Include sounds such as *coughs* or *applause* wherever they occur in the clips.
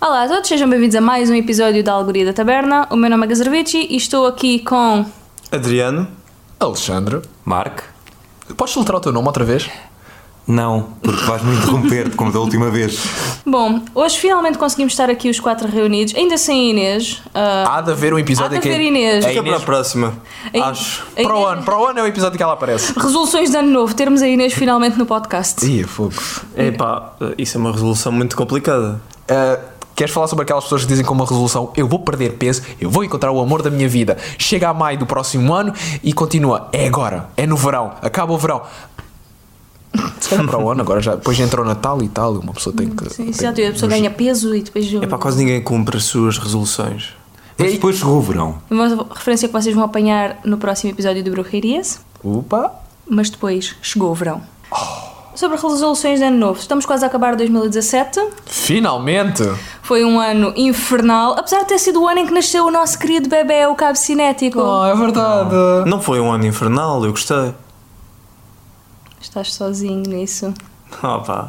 Olá a todos, sejam bem-vindos a mais um episódio da Alegoria da Taberna. O meu nome é Gazarvici e estou aqui com. Adriano, Alexandre, Mark? podes filtrar o teu nome outra vez? Não, porque vais-me interromper como da última vez. Bom, hoje finalmente conseguimos estar aqui os quatro reunidos, ainda sem Inês. ah, Há de haver um episódio há de que haver Inês. fica para a próxima. Acho. Para o ano, para o ano é o episódio que ela aparece. Resoluções de ano novo, termos a Inês finalmente no podcast. Ih, fogo. Epá, isso é uma resolução muito complicada. Ah, queres falar sobre aquelas pessoas que dizem com uma resolução eu vou perder peso, eu vou encontrar o amor da minha vida. Chega a maio do próximo ano e continua. É agora, é no verão, acaba o verão. Se calhar para o ano, agora já. Depois entra o Natal e tal, uma pessoa tem que. Sim, exato, a pessoa ganha peso e depois. Epá, quase ninguém cumpre as suas resoluções. Mas depois chegou o verão. Uma referência que vocês vão apanhar no próximo episódio do Bruxerias, Opa! mas depois chegou o verão. Sobre resoluções de ano novo, estamos quase a acabar 2017. Finalmente! Foi um ano infernal, apesar de ter sido o ano em que nasceu o nosso querido bebê, o cabo cinético. Oh, é verdade! Não foi um ano infernal, eu gostei. Estás sozinho nisso. Ah pá.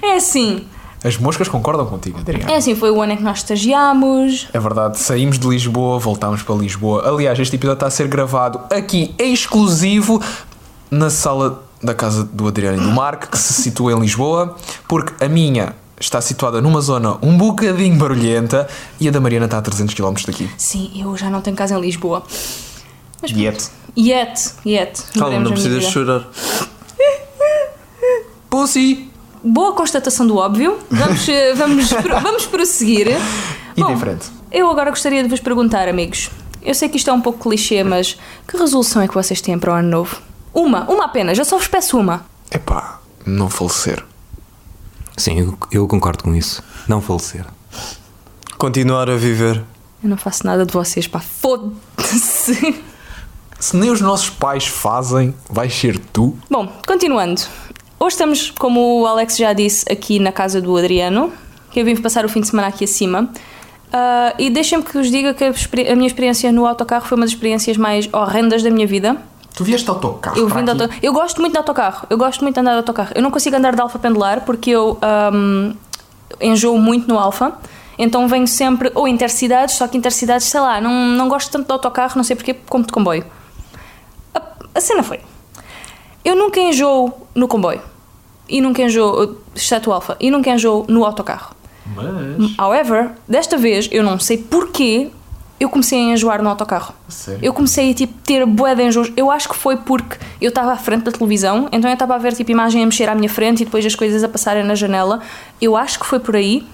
É assim, As moscas concordam contigo, Adriano. é assim, foi o ano em que nós estagiámos. É verdade, saímos de Lisboa, voltámos para Lisboa. Aliás, este episódio está a ser gravado aqui em exclusivo na sala da casa do Adriano e do Marco, que se situa em Lisboa, porque a minha está situada numa zona um bocadinho barulhenta e a da Mariana está a 300 km daqui. Sim, eu já não tenho casa em Lisboa. Mas Yet. Yet, yet. Calma, não precisas chorar. Pussy! Boa constatação do óbvio. Vamos, eh, *laughs* vamos, vamos prosseguir. E Bom, de frente. Eu agora gostaria de vos perguntar, amigos. Eu sei que isto é um pouco clichê, mas que resolução é que vocês têm para o ano novo? Uma, uma apenas, eu só vos peço uma. Epá, não falecer. Sim, eu, eu concordo com isso. Não falecer. Continuar a viver. Eu não faço nada de vocês, pá, foda-se. Se nem os nossos pais fazem, vais ser tu. Bom, continuando. Hoje estamos, como o Alex já disse, aqui na casa do Adriano, que eu vim passar o fim de semana aqui acima. Ah, e deixem-me que vos diga que a, a minha experiência no autocarro foi uma das experiências mais horrendas da minha vida. Tu vieste de autocarro Eu, vim de aqui? auto... eu gosto muito de autocarro. Eu gosto muito de andar de autocarro. Eu não consigo andar de alfa pendular porque eu ahm, enjoo muito no alfa. Então venho sempre ou intercidades, só que intercidades, sei lá, não, não gosto tanto de autocarro, não sei porquê, como de comboio. A, a cena foi. Eu nunca enjoo no comboio. E nunca enjoo, exceto o alfa, e nunca enjoo no autocarro. Mas... However, desta vez, eu não sei porquê, eu comecei a enjoar no autocarro. Sério? Eu comecei a tipo, ter bué de enjoos. Eu acho que foi porque eu estava à frente da televisão, então eu estava a ver tipo, imagem a mexer à minha frente e depois as coisas a passarem na janela. Eu acho que foi por aí.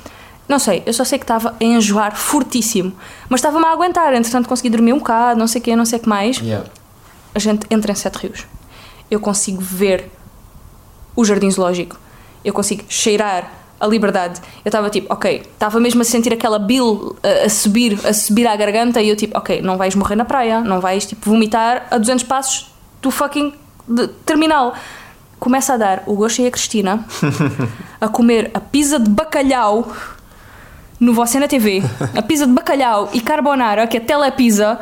Não sei, eu só sei que estava a enjoar fortíssimo. Mas estava-me a aguentar, entretanto consegui dormir um bocado, não sei o quê, não sei o que mais. Yeah. A gente entra em Sete Rios. Eu consigo ver o jardim zoológico. Eu consigo cheirar a liberdade. Eu estava tipo, ok, estava mesmo a sentir aquela bill a, a subir, a subir à garganta e eu tipo, ok, não vais morrer na praia, não vais tipo vomitar a 200 passos do fucking terminal. Começa a dar o Gosto e a Cristina *laughs* a comer a pizza de bacalhau no Você na TV. A pizza de bacalhau e carbonara que a Telepizza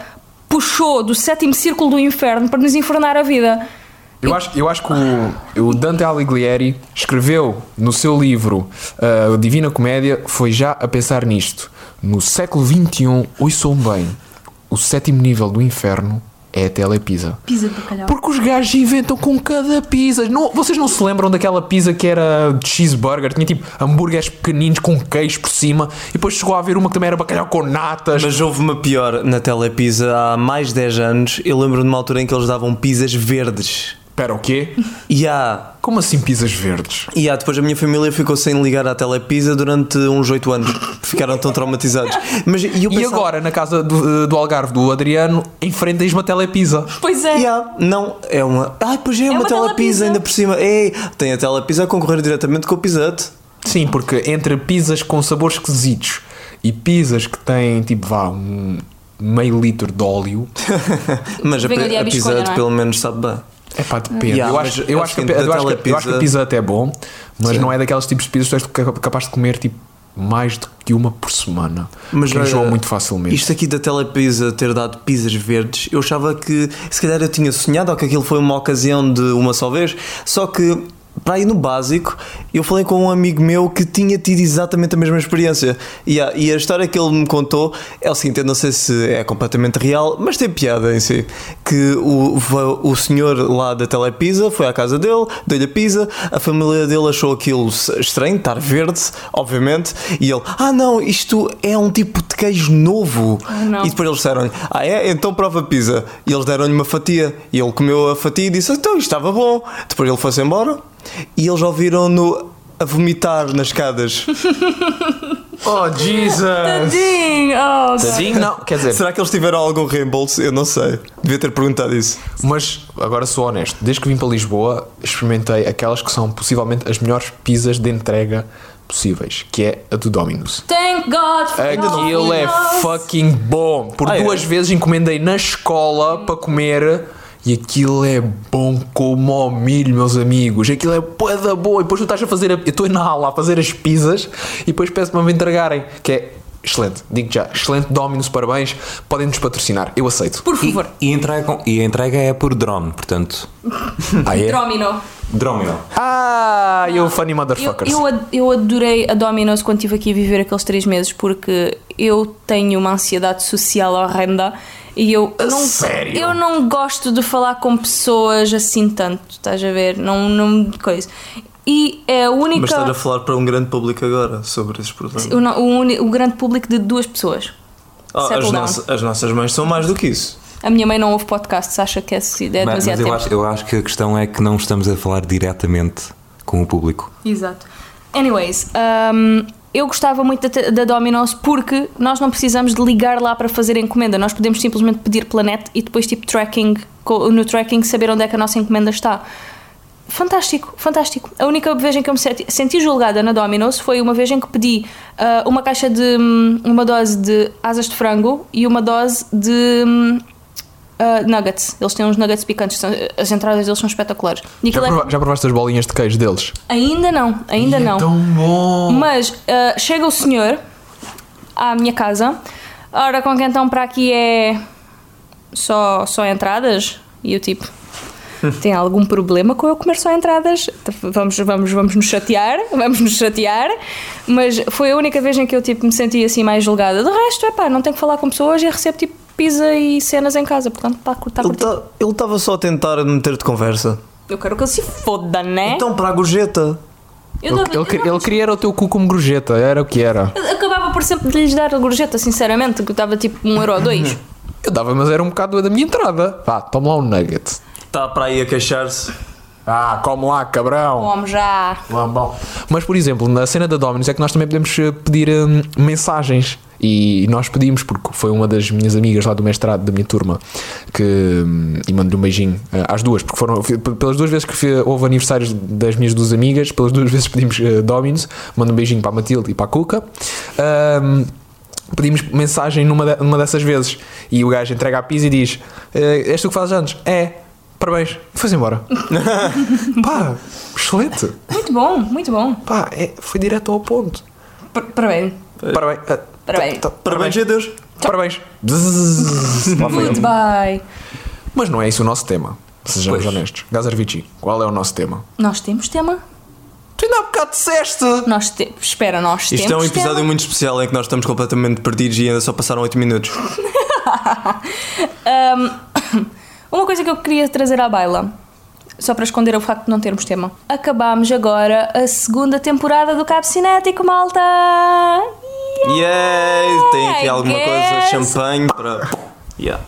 puxou do sétimo círculo do inferno para nos infernar a vida. Eu acho, eu acho que o, o Dante Alighieri escreveu no seu livro uh, Divina Comédia foi já a pensar nisto. No século XXI, ouçam bem, o sétimo nível do inferno é a telepizza. Pizza de bacalhau. Porque os gajos inventam com cada pizza. Não, vocês não se lembram daquela pizza que era de cheeseburger? Tinha tipo hambúrgueres pequeninos com queijo por cima e depois chegou a haver uma que também era bacalhau com natas. Mas houve uma pior na Telepizza há mais de 10 anos. Eu lembro de uma altura em que eles davam pizzas verdes. Espera, o quê? *laughs* E há. Como assim pizzas verdes? E há, depois a minha família ficou sem ligar à Telepizza durante uns 8 anos. Ficaram tão traumatizados. Mas, e, eu E pensava- agora, na casa do, do Algarve do Adriano, em frente tens uma telepizza. Pois é. Yeah, não, é uma. Ai, pois é, uma, uma telepizza telepizza. ainda por cima. Ei, tem a telepizza a concorrer diretamente com o Hut. Sim, porque entre pizzas com sabores esquisitos e pizzas que têm tipo vá um meio litro de óleo, *laughs* Mas a, a não é? pelo menos sabe bem. É pá, depende. Yeah, eu, mas acho, eu, é acho que, eu, acho que, eu acho que a pizza até é bom, mas Sim. não é daqueles tipos de pizzas que tu és ca- capaz de comer tipo mais do que uma por semana. Mas que enjoa olha, muito facilmente. Isto aqui da Telepizza ter dado pizzas verdes, eu achava que se calhar eu tinha sonhado ou que aquilo foi uma ocasião de uma só vez, só que para ir no básico, eu falei com um amigo meu que tinha tido exatamente a mesma experiência. E a, e a história que ele me contou é o seguinte: eu não sei se é completamente real, mas tem piada em si. Que o, o senhor lá da Telepisa foi à casa dele, deu-lhe a pizza, a família dele achou aquilo estranho, estar verde, obviamente, e ele, ah não, isto é um tipo de queijo novo. não. E depois eles disseram-lhe, ah é? Então prova a pizza. E eles deram-lhe uma fatia. E ele comeu a fatia e disse, então isto estava bom. Depois ele foi-se embora e eles ouviram-no a vomitar nas escadas. *laughs* Oh, Jesus! Tadinho! Oh. Sim, não, quer dizer, Será que eles tiveram algum reembolso? Eu não sei. Devia ter perguntado isso. mas agora sou honesto. Desde que vim para Lisboa, experimentei aquelas que são possivelmente as melhores pizzas de entrega possíveis, que é a do Domino's. Thank God for Aquilo é Domino's. fucking bom. Por Ah, é? duas vezes encomendei na escola para comer e aquilo é bom como ao milho, meus amigos. Aquilo é bué da boa. E depois tu estás a fazer. A... Eu estou na aula a fazer as pizzas e depois peço para me entregarem. Que é excelente. Digo já, excelente Dominus, parabéns. Podem nos patrocinar. Eu aceito. Por E, favor. e, entregam- e a entrega é por drone, portanto. *laughs* Ah, é? Domino. Drone. Ah, you funny Eu, motherfuckers. eu, ad- eu adorei a Domino's quando estive aqui a viver aqueles três meses porque eu tenho uma ansiedade social horrenda e eu A não, sério? eu não gosto de falar com pessoas assim tanto, estás a ver? Não, não coisa. E é a única. Mas estás a falar para um grande público agora sobre esses problemas. o, não- o uni- o grande público de duas pessoas. Settle as, nossas, as nossas mães são mais do que isso. A minha mãe não ouve podcasts, acha que esse é Mas, mas demasiado eu, tempo. acho, eu acho que a questão é que não estamos a falar diretamente com o público. Exato. Anyways, um, eu gostava muito da, da Domino's porque nós não precisamos de ligar lá para fazer encomenda. Nós podemos simplesmente pedir planeta e depois, tipo, tracking, no tracking, saber onde é que a nossa encomenda está. Fantástico, fantástico. A única vez em que eu me senti, julgada na Domino's foi uma vez em que pedi ah, uma caixa de. hum, uma dose de asas de frango e uma dose de. Ah, nuggets. Eles têm uns nuggets picantes, são- as entradas deles são espetaculares. E Já, é- prova- já provaste as bolinhas de queijo deles? Ainda não, ainda Ih, não. É tão bom. Mas ah, chega o senhor à minha casa. Ora, com que então para aqui é só, só entradas? E eu tipo, *laughs* tem algum problema com eu comer só entradas? Vamos, vamos, vamos nos chatear, *laughs* vamos nos chatear. Mas foi a única vez em que eu tipo, me senti assim mais julgada. De resto, é pá, não tenho que falar com pessoas e recebo tipo pizza e cenas em casa. Portanto, está tá, Ele curtido. tá- ele estava só a tentar meter-te conversa. Eu quero que ele se foda, né? Então para a gorjeta. Eu Ele, dava- ele, queria- eu- ele queria era o teu cu como gorjeta, era o que era. Eu Acabava por sempre de lhes dar a gorjeta, sinceramente, que eu estava tipo um euro ou dois. *laughs* Eu dava, mas era um bocado da minha entrada. Vá, toma lá um nugget. Está para aí a queixar-se. Ah, come lá, cabrão. Como já. Lambão. Mas, por exemplo, na cena da Dominus é que nós também podemos eh, pedir hum, mensagens. E nós pedimos, porque foi uma das minhas amigas lá do mestrado, da minha turma, que. hum, E mando-lhe um beijinho eh, às duas, porque foram. Pelas duas vezes que houve aniversários das minhas duas amigas, pelas duas *laughs* vezes pedimos uh, Dominus. Mando um beijinho para a Matilde e para a Cuca. Hum, pedimos mensagem numa, de- numa dessas vezes e o gajo entrega a pizza e diz: "Eh, És tu que fazes anos? É, parabéns. E foi-se embora. *laughs* Pá, excelente. Muito bom, muito bom. Pá, é- foi direto ao ponto. Par- Parabéns. Parabéns. Parabéns. tá- tá- Parabéns a Deus. Parabéns. Ele. Goodbye. Mas não é isso o nosso tema. Sejamos Pois. honestos. Gazarvici, qual é o nosso tema? Nós temos tema. Tu ainda há bocado disseste. Nós te... Espera, nós temos Isto é um episódio tema. muito especial em que nós estamos completamente perdidos e ainda só passaram 8 minutos. *laughs* *coughs* Uma coisa que eu queria trazer à baila, só para esconder o facto de não termos tema. Acabámos agora a segunda temporada do Cabo Cinético, malta! Yay! Tem aqui alguma coisa, champanhe para. Yeah.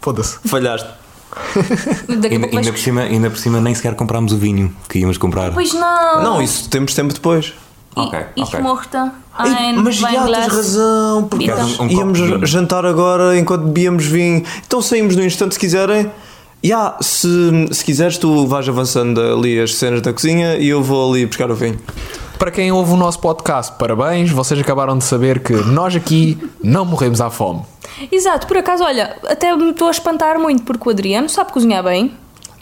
Foda-se. Falhaste. *laughs* Daqui a Ainda, pouco ainda, por cima, ainda por cima nem sequer comprámos o vinho que íamos comprar. Pois não! Não, isso temos tempo depois. Ok, Ich ok. morta. Ei, Ein mas já tens razão, porque Então- Um- um íamos de jantar agora enquanto bebíamos vinho. Então saímos no instante se quiserem. Ya, se, se quiseres, tu vais avançando ali as cenas da cozinha e eu vou ali buscar o vinho. Para quem ouve o nosso podcast, parabéns. Vocês acabaram de saber que nós aqui não morremos à fome. Exato, por acaso, olha, até me estou a espantar muito porque o Adriano sabe cozinhar bem.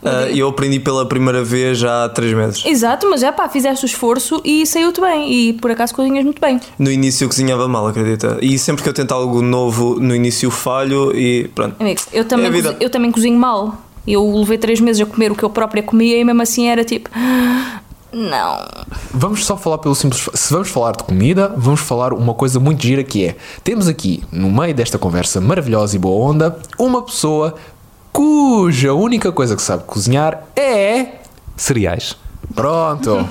Ah, eu aprendi pela primeira vez já há 3 meses. Exato, mas é pá, fizeste o esforço e saiu-te bem. E por acaso cozinhas muito bem. No início eu cozinhava mal, acredita? E sempre que eu tento algo novo, no início falho e pronto. Amigo, eu também, É eu também cozinho mal. Eu levei três meses a comer o que eu própria comia e mesmo assim era tipo. Não. Vamos só falar pelo simples. Se vamos falar de comida, vamos falar uma coisa muito gira que é: temos aqui, no meio desta conversa maravilhosa e boa onda, uma pessoa cuja única coisa que sabe cozinhar é. Cereais. Pronto!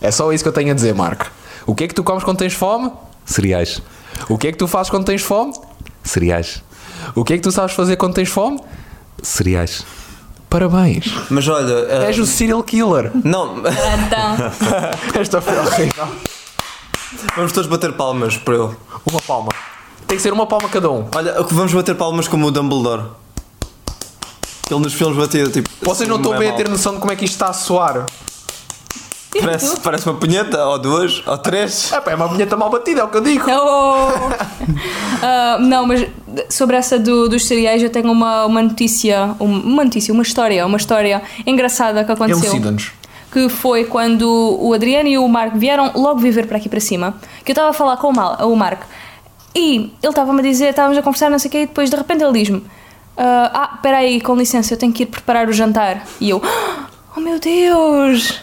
É só isso que eu tenho a dizer, Marco. O que é que tu comes quando tens fome? Cereais. O que é que tu fazes quando tens fome? Cereais. O que é que tu sabes fazer quando tens fome? Cereais. Parabéns! Mas olha. eh, És o serial killer! Não, Então, *laughs* Esta foi horrível. vamos todos bater palmas por ele. Uma palma. Tem que ser uma palma cada um. Olha, vamos bater palmas como o Dumbledore. Ele nos filmes batia tipo. Vocês não assim, estão é bem a ter noção de como é que isto está a soar. Parece, parece uma punheta, ou duas, ou três. É pá, é uma punheta mal batida, é o que eu digo. *laughs* Oh! *laughs* Ah, não, mas sobre essa do- dos cereais eu tenho uma, uma notícia, um- uma notícia, uma história, uma história engraçada que aconteceu. Elucida-nos. Que foi quando o Adriano e o Marco vieram logo viver para aqui para cima. Que eu estava a falar com o, Mal, o Marco e ele estava-me a dizer, estávamos a conversar, não sei o quê, e depois de repente ele diz-me: Ah, ah, espera aí, com licença, eu tenho que ir preparar o jantar. E eu: Oh meu Deus!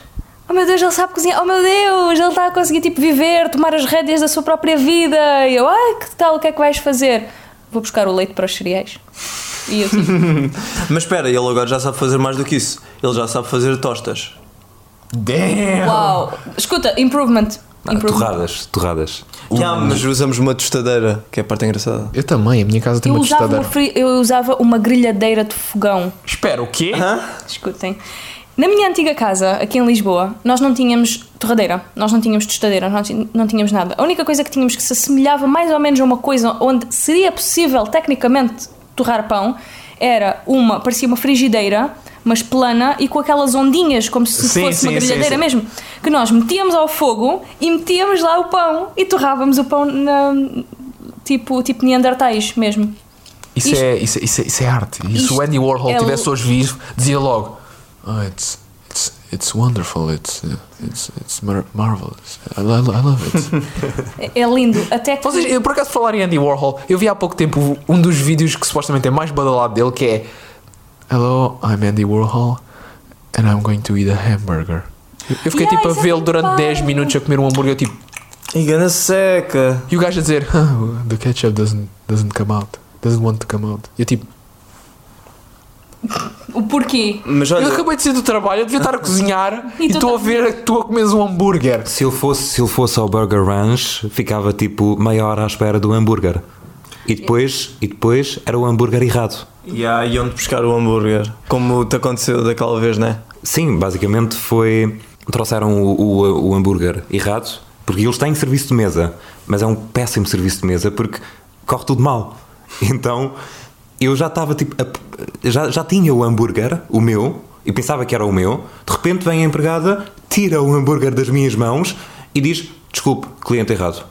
Oh meu Deus, ele sabe cozinhar. Oh meu Deus, ele está a conseguir tipo viver, tomar as rédeas da sua própria vida. E eu, ai, que tal, o que é que vais fazer? Vou buscar o leite para os cereais. E eu tipo, *laughs* Mas espera, ele agora já sabe fazer mais do que isso. Ele já sabe fazer tostas. Damn! uau. Escuta, improvement. Ah, improvement. torradas. Torradas. Já, mas usamos uma tostadeira, que é a parte engraçada. Eu também, a minha casa tem Eu uma usava, uma tostadeira. fri- eu usava uma grelhadeira de fogão. Espera, o quê? Hã? Escutem. Na minha antiga casa, aqui em Lisboa, nós não tínhamos torradeira, nós não tínhamos tostadeira, nós não tínhamos nada. A única coisa que tínhamos que se assemelhava mais ou menos a uma coisa onde seria possível, tecnicamente, torrar pão era uma, parecia uma frigideira, mas plana e com aquelas ondinhas, como se Sim, fosse uma sim, sim, grelhadeira sim. mesmo, que nós metíamos ao fogo e metíamos lá o pão e torrávamos o pão na, tipo, tipo neandertais mesmo. Isso, Isto- é, isso, é- isso, é, isso é arte. E se o Andy Warhol é tivesse o- hoje vivo, dizia logo: oh, it's, it's, it's wonderful, it's, it's, it's mar marvelous. I, lo- I love it. É, *laughs* é lindo. Até que. Vocês, eu, por acaso, falar em Andy Warhol, eu vi há pouco tempo um dos vídeos que supostamente é mais badalado dele, que é Hello, I'm Andy Warhol and I'm going to eat a hamburger. Eu eu fiquei Yeah, tipo a é vê-lo durante bom. 10 minutos a comer um hambúrguer, tipo, E gana seca. e o gajo a dizer, "Huh, the ketchup doesn't, doesn't come out, doesn't want to come out. E eu tipo, O porquê? Mas eu olha, acabei de sair do trabalho, eu devia estar a cozinhar *laughs* E tu estou a ver que tu a comes um hambúrguer. Se ele fosse, se ele fosse ao Burger Ranch, ficava tipo meia hora à espera do hambúrguer. E depois, e depois era o hambúrguer errado. e há e onde buscar o hambúrguer? Como te aconteceu daquela vez, né? Sim, basicamente foi. Trouxeram o, o, o hambúrguer errado, porque eles têm serviço de mesa, mas é um péssimo serviço de mesa porque corre tudo mal. *laughs* Então eu já estava tipo. a- já, já tinha o hambúrguer, o meu, e pensava que era o meu. De repente vem a empregada, tira o hambúrguer das minhas mãos e diz: Desculpe, cliente errado.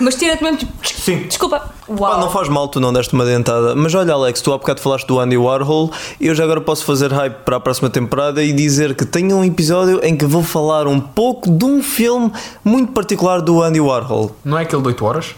Mas tira-te mesmo. tipo, Sim. Desculpa. Pá, Uau. não faz mal, tu não deste uma dentada. Mas olha, Alex, tu há bocado falaste do Andy Warhol e eu já agora posso fazer hype para a próxima temporada e dizer que tenho um episódio em que vou falar um pouco de um filme muito particular do Andy Warhol. Não é aquele de 8 horas?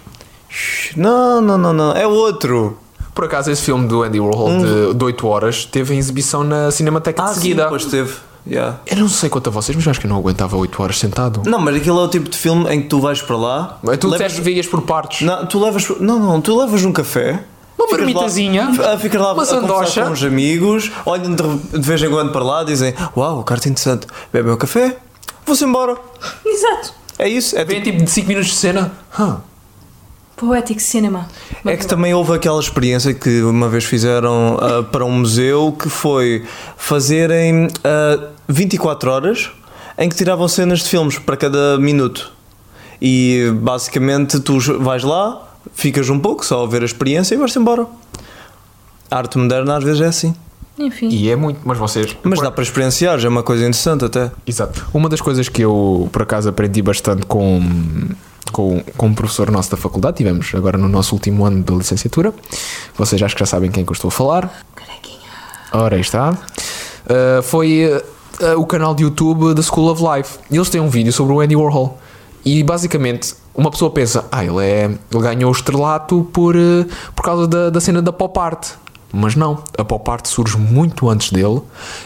Não, não, não, não, é outro. Por acaso, esse filme do Andy Warhol de, de 8 horas teve em exibição na Cinemateca de seguida. Sim, pois teve. Yeah. Eu não sei quanto a vocês, mas eu acho que eu não aguentava 8 horas sentado. Não, mas aquilo é o tipo de filme em que tu vais para lá. Mas tu levas- vias por partes. Não, tu levas. Não, não, tu levas um café. Uma ficas marmitazinha, Lá, ah, ficas lá uma a conversar sandocha. com uns amigos, olham de, de vez em quando para lá, dizem: Uau, carta interessante, bebem o café, vou-se embora. Exato. É isso. É, Vem tipo, tipo de 5 minutos de cena. Huh. Poetic Cinema. é que também houve aquela experiência que uma vez fizeram ah, para um museu que foi fazerem ah, 24 horas em que tiravam cenas de filmes para cada minuto. E basicamente tu vais lá, ficas um pouco só a ver a experiência e vais-te embora. A arte moderna às vezes é assim. Enfim. E é muito, mas vocês. Mas dá para experienciar, já é uma coisa interessante até. Exato. Uma das coisas que eu, por acaso, aprendi bastante com, com, com um professor nosso da faculdade, tivemos agora no nosso último ano de licenciatura. Vocês acho que já sabem quem que eu estou a falar. Ora, aí está. Uh, foi uh, o canal de YouTube da School of Life. E eles têm um vídeo sobre o Andy Warhol. E basicamente, uma pessoa pensa: ah, ele, é, ele ganhou o estrelato por, uh, por causa da, da cena da pop art. Mas não, a pop art surge muito antes dele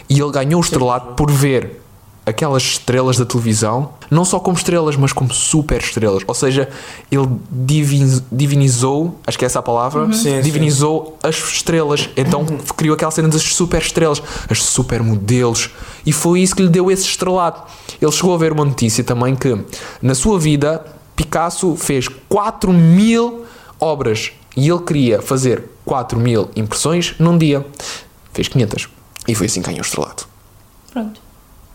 e ele ganhou o estrelato por ver aquelas estrelas da televisão, não só como estrelas, mas como super estrelas. Ou seja, ele divin- divinizou, acho que é essa a palavra, Sim, divinizou as estrelas. Então criou aquela cena das super estrelas, as super modelos, e foi isso que lhe deu esse estrelado. Ele chegou a ver uma notícia também que na sua vida Picasso fez 4 mil obras e ele queria fazer 4 mil impressões num dia. Fez 500 e foi assim que ganhou o estrelado. Pronto.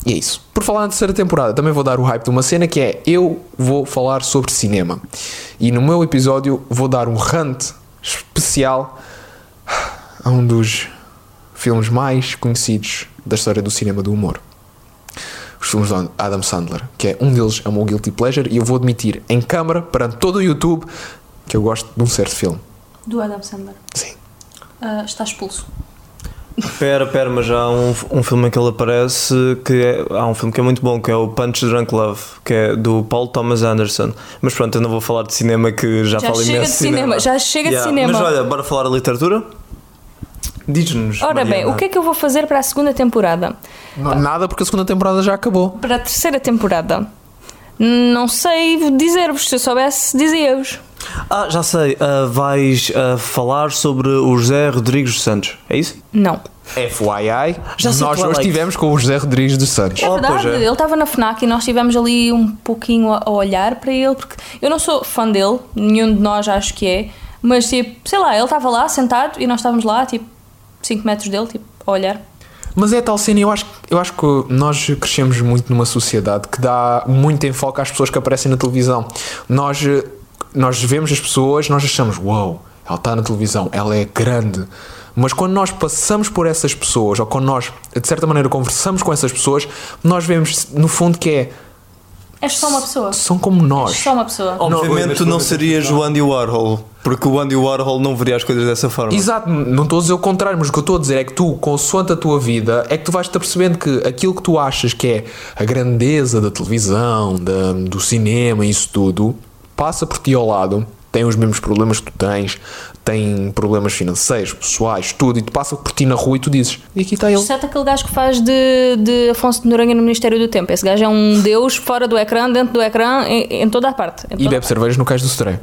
E é isso. Por falar na terceira temporada, também vou dar o hype de uma cena que é eu vou falar sobre cinema. E no meu episódio vou dar um rant especial a um dos filmes mais conhecidos da história do cinema do humor. Os filmes de Adam Sandler, que é um deles é o meu guilty pleasure e eu vou admitir em câmara perante todo o YouTube que eu gosto de um certo filme. Do Adam Sandler. Sim. Ah, está expulso. Pera, pera, mas há um, um filme em que ele aparece que é, há um filme que é muito bom, que é o Punch Drunk Love, que é do Paul Thomas Anderson. Mas pronto, eu não vou falar de cinema que já, Já falo chega imenso de cinema, já chega de Yeah, cinema. Mas olha, bora falar de literatura? Diz-nos. Ora bem, Mariana. o que é que eu vou fazer para a segunda temporada? Não, nada porque a segunda temporada já acabou. Para a terceira temporada? Não sei dizer-vos, se eu soubesse, dizia-vos. Ah, já sei, ah, vais ah, falar sobre o José Rodrigues dos Santos, é isso? Não. FYI, Já sei nós qual é hoje que- estivemos com o José Rodrigues dos Santos. É Oh, verdade, é. ele estava na FNAC e nós estivemos ali um pouquinho a a olhar para ele, porque eu não sou fã dele, nenhum de nós acho que é, mas tipo, sei lá, ele estava lá sentado e nós estávamos lá, tipo, 5 metros dele, tipo, a olhar. Mas é tal cena, eu acho, eu acho que nós crescemos muito numa sociedade que dá muito enfoque às pessoas que aparecem na televisão. Nós, eh, nós vemos as pessoas, nós achamos, uau, ela está na televisão, ela é grande. Mas quando nós passamos por essas pessoas, ou quando nós, de certa maneira, conversamos com essas pessoas, nós vemos, no fundo, que é, És só uma pessoa. são como És nós. só uma pessoa. Obviamente tu não serias o Andy Warhol, porque o Andy Warhol não veria as coisas dessa forma. Exato, não estou a dizer o contrário, mas o que eu estou a dizer é que tu, consoante a tua vida, é que tu vais-te apercebendo que aquilo que tu achas que é a grandeza da televisão, da- do cinema, isso tudo, passa por ti ao lado, tem os mesmos problemas que tu tens, tem problemas financeiros, pessoais, tudo, e tu passa por ti na rua e tu dizes, e aqui está ele. Exceto aquele gajo que faz de, de Afonso de Noronha no Ministério do Tempo. Esse gajo é um deus fora do ecrã, dentro do ecrã, em, em toda a parte. E toda a bebe cervejas no cais do Sereio.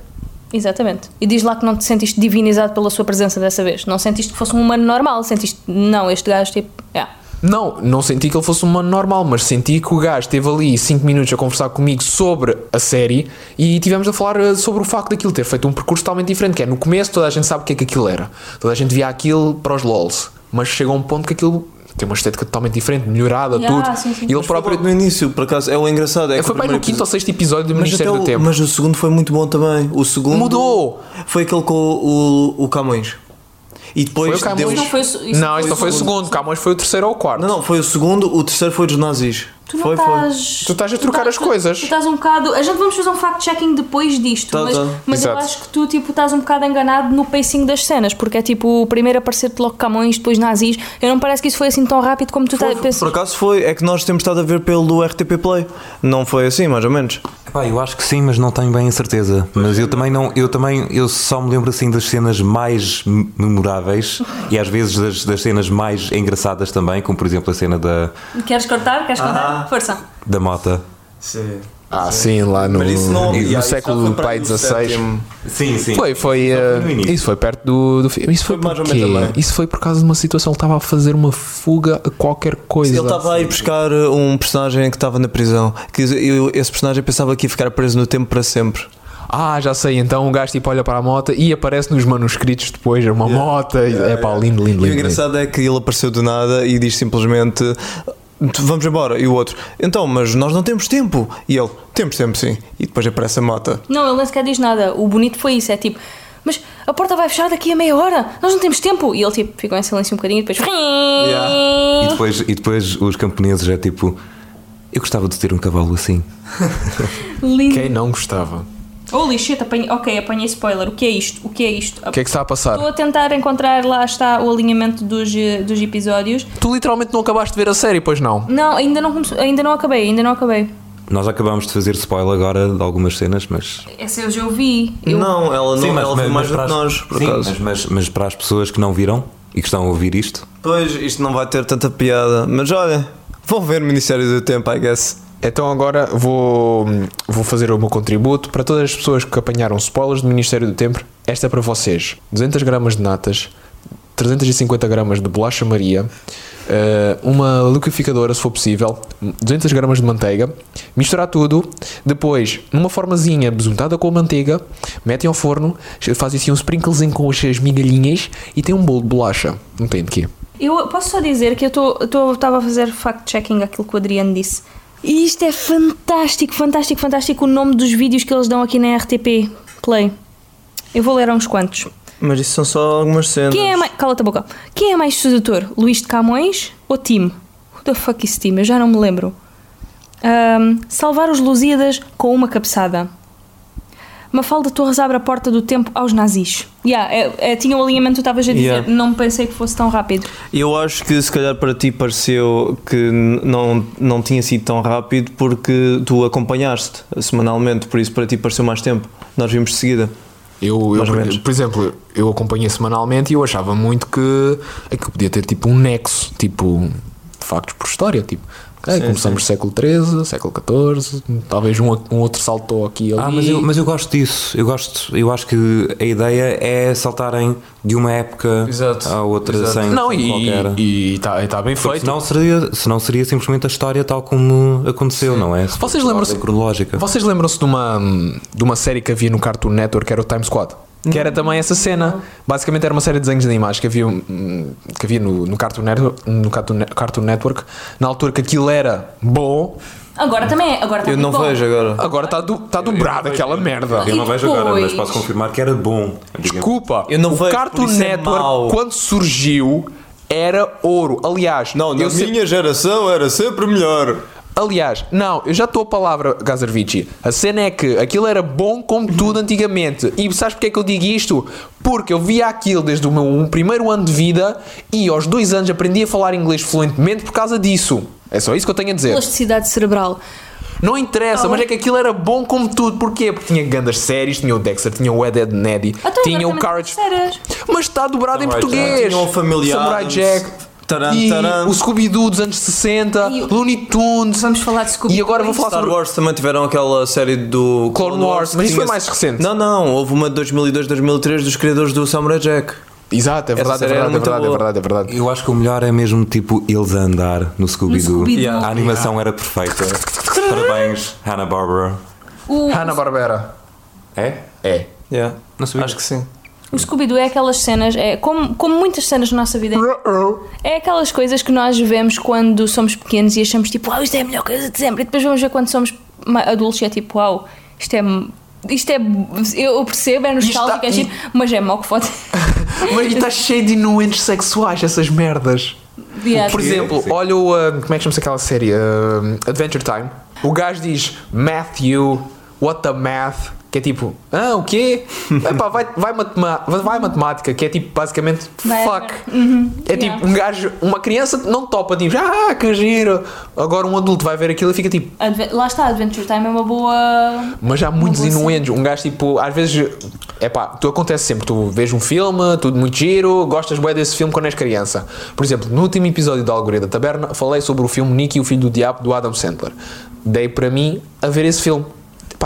Exatamente. E diz lá que não te sentiste divinizado pela sua presença dessa vez. Não sentiste que fosse um humano normal. Sentiste, não, este gajo, tipo, é. Não, não senti que ele fosse um humano normal, mas senti que o gajo esteve ali 5 minutos a conversar comigo sobre a série e tivemos a falar eh, sobre o facto daquilo ter feito um percurso totalmente diferente. Que é no começo toda a gente sabe o que é que aquilo era, toda a gente via aquilo para os LOLs, mas chega a um ponto que aquilo tem uma estética totalmente diferente, melhorada, Yeah, tudo. sim, sim. E ele Mas próprio. no início, por acaso, é o engraçado. É que Foi o bem no quinto ou sexto episódio do Mas, Ministério até do o- Tempo. mas o segundo foi muito bom também. O segundo Mudou! Foi aquele com o, o, o Camões. E depois Foi o Camões? deu- Não foi isso Não, isso não foi o segundo. Camões foi o terceiro ou o quarto. Não, não, foi o segundo, o terceiro foi dos nazis. Tu não foi, estás. Tu estás a trocar tá- as coisas. Tu estás um bocado. A gente vamos fazer um fact-checking depois disto, Tá, mas, tá. mas eu acho que tu tipo, estás um bocado enganado no pacing das cenas, porque é tipo o primeiro aparecer-te logo Camões, depois nazis. Eu não parece que isso foi assim tão rápido como tu Foi, estás a pensar. por acaso foi, é que nós temos estado a ver pelo RTP Play. Não foi assim, mais ou menos. Pá, eu acho que sim, mas não tenho bem a certeza. Mas eu também não, eu também, eu só me lembro assim das cenas mais memoráveis e às vezes das, das cenas mais engraçadas também, como por exemplo a cena da, Queres cortar? Queres contar? Força. da mota. Sim. Ah, sim, lá no, não. no yeah, já século para pai XVI. Sim, sim. Foi, foi. Eh, início. isso foi perto do, do filme. Isso foi, Foi mais ou menos também. Isso foi por causa de uma situação. Ele estava a fazer uma fuga a qualquer coisa. Ele estava a ir buscar um personagem que estava na prisão. Que eu- esse personagem pensava que ia ficar preso no tempo para sempre. Ah, já sei. Então o gajo tipo olha para a moto e aparece nos manuscritos depois. É uma moto. é pá, lindo, lindo, E o lindo. engraçado é que ele apareceu do nada e diz simplesmente: Vamos embora. E o outro: Então, mas nós não temos tempo. E ele: Temos tempo sim. E depois aparece a moto. Não, ele nem sequer diz nada. O bonito foi isso, é tipo, mas a porta vai fechar daqui a meia hora, nós não temos tempo. E ele tipo ficou em silêncio um bocadinho e depois. E depois, e depois os camponeses é tipo. Eu gostava de ter um cavalo assim. *laughs* Lindo. Quem não gostava? Holy shit, apanhei, ok, apanhei spoiler. O que é isto? O que é isto? O que é que está a passar? Estou a tentar encontrar, lá está o alinhamento dos, eh, dos episódios. Tu literalmente não acabaste de ver a série, pois não? Não, ainda não, comece- ainda não acabei, ainda não acabei. Nós acabámos de fazer spoiler agora de algumas cenas, mas. Essa eu já ouvi. Eu, Não, ela não Sim, ela viu mais do para que nós, por sim, acaso. mas, mas, mas para as pessoas que não viram, e que estão a ouvir isto. Pois, isto não vai ter tanta piada. Mas olha, vão ver o Ministério do Tempo, I guess. Então agora vou, vou fazer o meu contributo para todas as pessoas que apanharam spoilers do Ministério do Tempo. Esta é para vocês: 200 gramas de natas, 350 gramas de bolacha Maria, eh, uma liquidificadora, se for possível, 200 gramas de manteiga, misturar tudo, depois, numa formazinha besuntada com a manteiga, metem ao forno, fazem assim um sprinklezinho com as migalhinhas e tem um bolo de bolacha. Não tem de quê? Eu posso só dizer que eu estava a fazer fact-checking aquilo que o Adriano disse. E isto é fantástico, fantástico, fantástico o nome dos vídeos que eles dão aqui na RTP Play. Eu vou ler uns quantos. Mas isso são só algumas cenas. Quem é mais. Cala-te a boca. Quem é mais sedutor? Luís de Camões ou Tim? Who the fuck is Tim? Eu já não me lembro. Ahm, salvar os Lusíadas com uma cabeçada. Mafalda Torres abre a porta do tempo aos nazis. Yeah, é, é, tinha o alinhamento que tu estavas a dizer. Yeah. Não pensei que fosse tão rápido. Eu acho que se calhar para ti pareceu que não, não tinha sido tão rápido porque tu acompanhaste semanalmente, por isso para ti pareceu mais tempo. Nós vimos de seguida. Eu, eu, por, exemplo, eu acompanhei semanalmente e eu achava muito que aquilo podia ter tipo um nexo, tipo factos por história, tipo, Sim, começamos século XIII, século XIV, talvez um, um outro saltou aqui e ali. Ah, mas eu, mas eu gosto disso. Eu gosto. Eu acho que a ideia é saltarem de uma época Exato, à outra exato. sem não, e qualquer. está tá bem feito. senão seria, senão seria simplesmente a história tal como aconteceu, não é? Vocês lembram-se- cronológica. Vocês lembram-se de uma, de uma série que havia no Cartoon Network que era o Time Squad? Que era também essa cena. Basicamente era uma série de desenhos de animais que havia, hum, que havia no, no, Cartoon Network, no Cartoon, Ne- Cartoon Network. Na altura que aquilo era bom, Agora também é. Agora Eu também não bom. vejo agora. agora está do, tá dobrado aquela merda. Eu não E vejo agora, mas depois? posso confirmar que era bom. Desculpa, Eu não o vejo, Cartoon é Network, mau. quando surgiu, era ouro. Aliás, Não, na eu minha geração era sempre melhor. Aliás, não, eu já estou a palavra, Gazarvici. A cena é que aquilo era bom como tudo antigamente. E sabes porque é que eu digo isto? Porque eu via aquilo desde o meu primeiro ano de vida e aos dois anos aprendi a falar inglês fluentemente por causa disso. É só isso que eu tenho a dizer. Plasticidade cerebral. Não interessa, mas é que aquilo era bom como tudo. Porquê? Porque tinha grandes séries, tinha o Dexter, tinha o Ed Ed Neddy, Então, tinha o Courage. Mas está dobrado em português. Jack. Tinha o Family Samurai Jack. Taran, e taran. o Scooby-Doo dos anos 60, E Looney Tunes. Vamos falar de Scooby E agora vou falar Star sobre. Wars também tiveram aquela série do Clone Wars, mas que isso foi mais recente. Não, não, houve uma de 2002, 2003 dos criadores do Samurai Jack. Exato, é verdade, é verdade, é muito verdade, é verdade, é verdade. Eu acho que o melhor é mesmo tipo eles a andar no Scooby-Doo. Scooby-Doo. Yeah. A animação era perfeita. Parabéns, Hanna-Barbera. O, Hanna-Barbera. É? É. Yeah. Não sabia. Acho que sim. O Scooby-Doo é aquelas cenas, é, como, como muitas cenas na nossa vida, é aquelas coisas que nós vemos quando somos pequenos e achamos tipo, uau, isto é a melhor coisa de sempre. E depois vamos ver quando somos adultos e é tipo, uau, isto é. Isto é. Eu percebo, é nostálgico, está- é giro, mas é mau que foda. *laughs* Mas está cheio de inuendos sexuais, essas merdas. Yeah. Por exemplo, Sim. olha o. uh, como é que chama-se aquela série? Uh, Adventure Time. O gajo diz Matthew, what the math? Que é tipo, ah, o quê? *laughs* Epá, vai, vai, matema- vai matemática, que é tipo basicamente fuck. Uhum. É Yeah. tipo, um gajo, uma criança não topa, tipo, ah, que giro. Agora um adulto vai ver aquilo e fica tipo, Adve- Lá está, Adventure Time é uma boa. Mas há muitos inuendos. Um gajo tipo, às vezes, é pá, tu acontece sempre. Tu vês um filme, tudo muito giro, gostas bem desse filme quando és criança. Por exemplo, no último episódio da Algoria da Taberna, falei sobre o filme Nick e o Filho do Diabo do Adam Sandler. Dei para mim a ver esse filme.